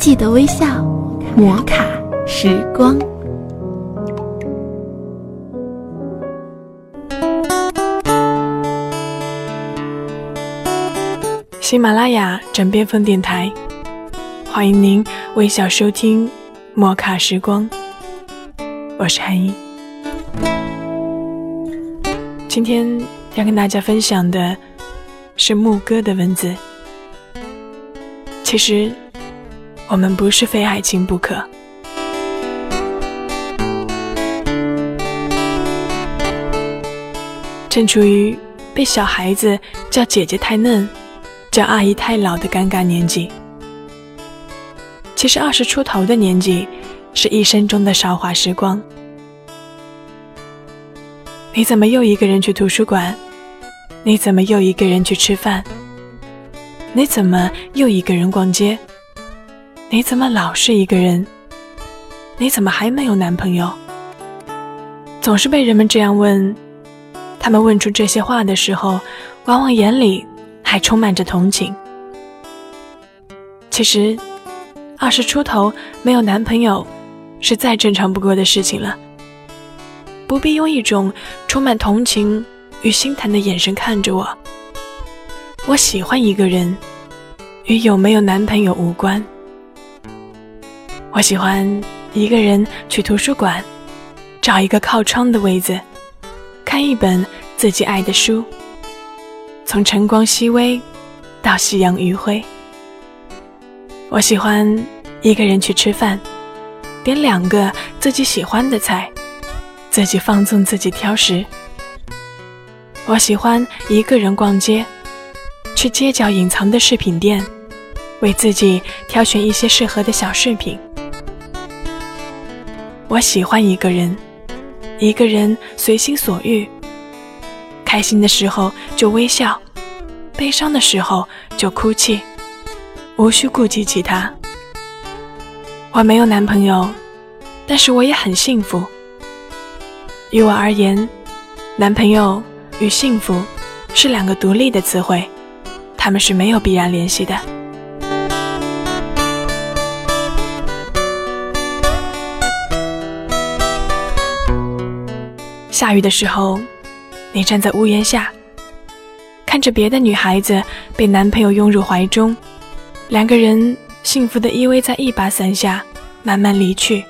记得微笑，摩卡时光。喜马拉雅枕边风电台，欢迎您微笑收听摩卡时光。我是韩一，今天要跟大家分享的是牧歌的文字。其实，我们不是非爱情不可。正处于被小孩子叫姐姐太嫩。叫阿姨太老的尴尬年纪，其实二十出头的年纪是一生中的韶华时光。你怎么又一个人去图书馆？你怎么又一个人去吃饭？你怎么又一个人逛街？你怎么老是一个人？你怎么还没有男朋友？总是被人们这样问。他们问出这些话的时候，往往眼里。还充满着同情。其实，二十出头没有男朋友，是再正常不过的事情了。不必用一种充满同情与心疼的眼神看着我。我喜欢一个人，与有没有男朋友无关。我喜欢一个人去图书馆，找一个靠窗的位子，看一本自己爱的书。从晨光熹微到夕阳余晖，我喜欢一个人去吃饭，点两个自己喜欢的菜，自己放纵自己挑食。我喜欢一个人逛街，去街角隐藏的饰品店，为自己挑选一些适合的小饰品。我喜欢一个人，一个人随心所欲。开心的时候就微笑，悲伤的时候就哭泣，无需顾及其他。我没有男朋友，但是我也很幸福。于我而言，男朋友与幸福是两个独立的词汇，他们是没有必然联系的。下雨的时候。你站在屋檐下，看着别的女孩子被男朋友拥入怀中，两个人幸福的依偎在一把伞下，慢慢离去。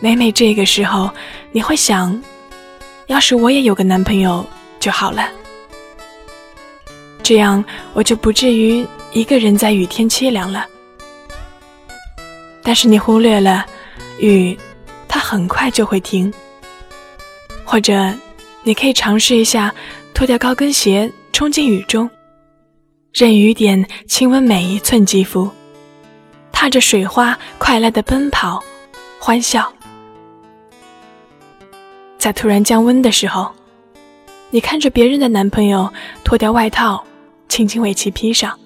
每每这个时候，你会想，要是我也有个男朋友就好了，这样我就不至于一个人在雨天凄凉了。但是你忽略了，雨，它很快就会停，或者。你可以尝试一下，脱掉高跟鞋，冲进雨中，任雨点亲吻每一寸肌肤，踏着水花快乐的奔跑，欢笑。在突然降温的时候，你看着别人的男朋友脱掉外套，轻轻为其披上，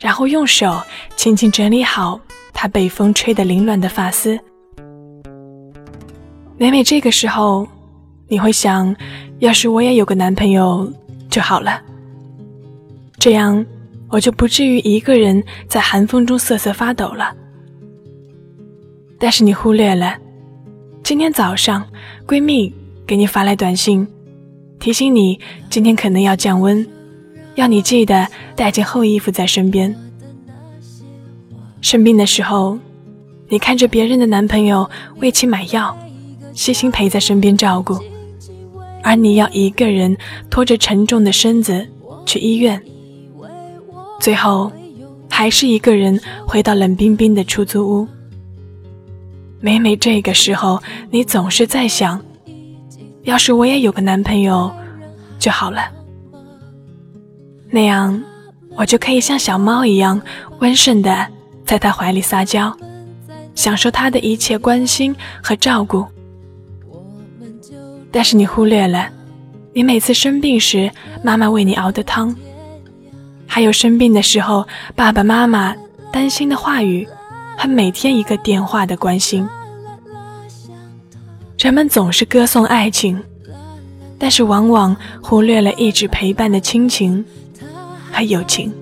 然后用手轻轻整理好他被风吹得凌乱的发丝。每每这个时候。你会想，要是我也有个男朋友就好了，这样我就不至于一个人在寒风中瑟瑟发抖了。但是你忽略了，今天早上闺蜜给你发来短信，提醒你今天可能要降温，要你记得带件厚衣服在身边。生病的时候，你看着别人的男朋友为其买药，悉心陪在身边照顾。而你要一个人拖着沉重的身子去医院，最后还是一个人回到冷冰冰的出租屋。每每这个时候，你总是在想，要是我也有个男朋友就好了，那样我就可以像小猫一样温顺的在他怀里撒娇，享受他的一切关心和照顾。但是你忽略了，你每次生病时妈妈为你熬的汤，还有生病的时候爸爸妈妈担心的话语，和每天一个电话的关心。人们总是歌颂爱情，但是往往忽略了一直陪伴的亲情和友情。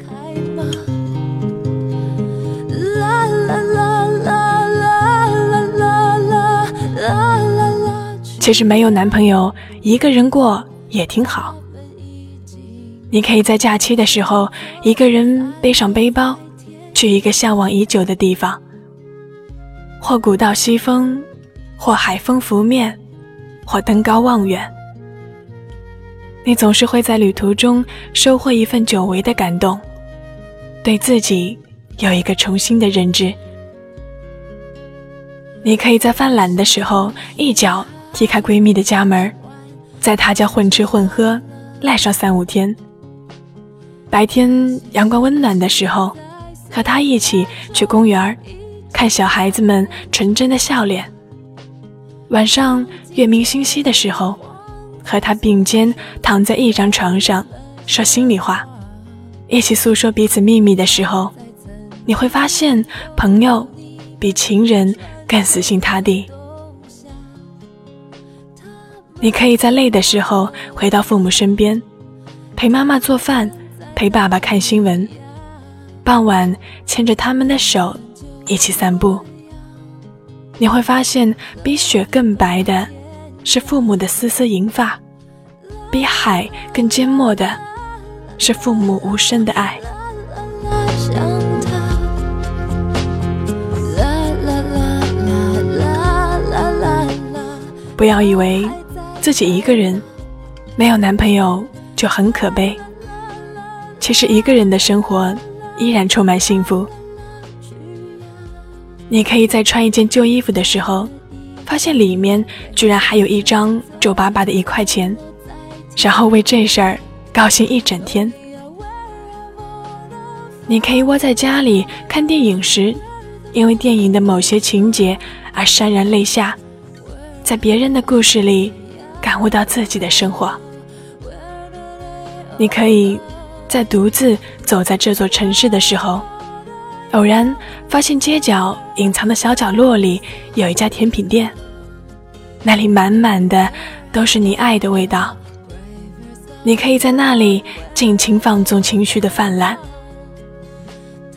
其实没有男朋友，一个人过也挺好。你可以在假期的时候，一个人背上背包，去一个向往已久的地方，或古道西风，或海风拂面，或登高望远。你总是会在旅途中收获一份久违的感动，对自己有一个重新的认知。你可以在犯懒的时候一脚踢开闺蜜的家门，在她家混吃混喝赖上三五天。白天阳光温暖的时候，和她一起去公园看小孩子们纯真的笑脸。晚上月明星稀的时候。和他并肩躺在一张床上，说心里话，一起诉说彼此秘密的时候，你会发现，朋友比情人更死心塌地。你可以在累的时候回到父母身边，陪妈妈做饭，陪爸爸看新闻，傍晚牵着他们的手一起散步。你会发现，比雪更白的。是父母的丝丝银发，比海更缄默的，是父母无声的爱。不要以为自己一个人没有男朋友就很可悲，其实一个人的生活依然充满幸福。你可以在穿一件旧衣服的时候。发现里面居然还有一张皱巴巴的一块钱，然后为这事儿高兴一整天。你可以窝在家里看电影时，因为电影的某些情节而潸然泪下，在别人的故事里感悟到自己的生活。你可以在独自走在这座城市的时候。偶然发现街角隐藏的小角落里有一家甜品店，那里满满的都是你爱的味道。你可以在那里尽情放纵情绪的泛滥。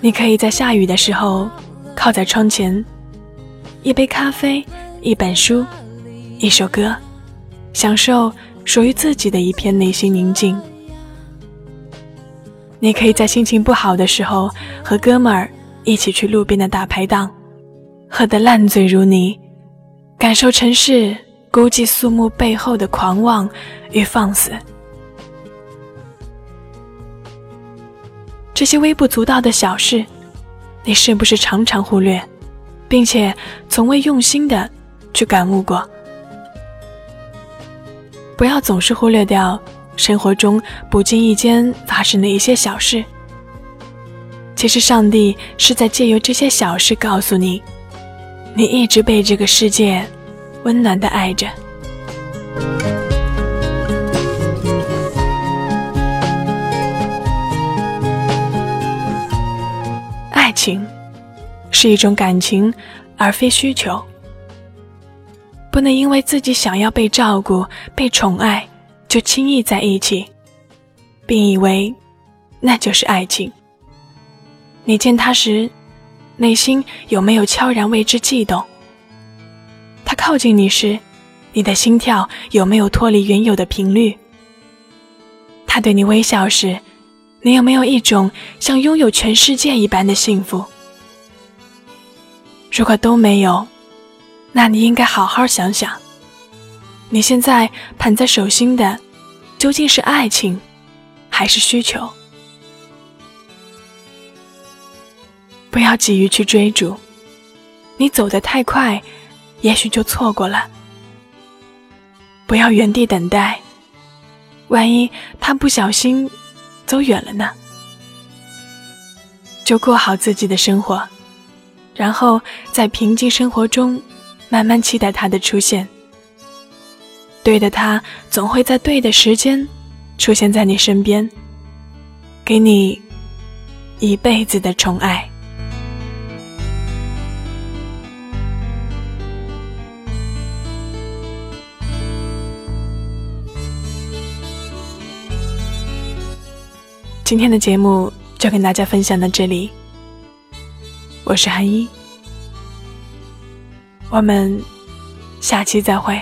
你可以在下雨的时候靠在窗前，一杯咖啡，一本书，一首歌，享受属于自己的一片内心宁静。你可以在心情不好的时候和哥们儿。一起去路边的大排档，喝得烂醉如泥，感受城市孤寂肃穆背后的狂妄与放肆。这些微不足道的小事，你是不是常常忽略，并且从未用心的去感悟过？不要总是忽略掉生活中不经意间发生的一些小事。其实，上帝是在借由这些小事告诉你，你一直被这个世界温暖的爱着。爱情是一种感情，而非需求。不能因为自己想要被照顾、被宠爱，就轻易在一起，并以为那就是爱情。你见他时，内心有没有悄然为之悸动？他靠近你时，你的心跳有没有脱离原有的频率？他对你微笑时，你有没有一种像拥有全世界一般的幸福？如果都没有，那你应该好好想想，你现在捧在手心的，究竟是爱情，还是需求？不要急于去追逐，你走得太快，也许就错过了。不要原地等待，万一他不小心走远了呢？就过好自己的生活，然后在平静生活中，慢慢期待他的出现。对的他总会在对的时间出现在你身边，给你一辈子的宠爱。今天的节目就跟大家分享到这里，我是韩一，我们下期再会。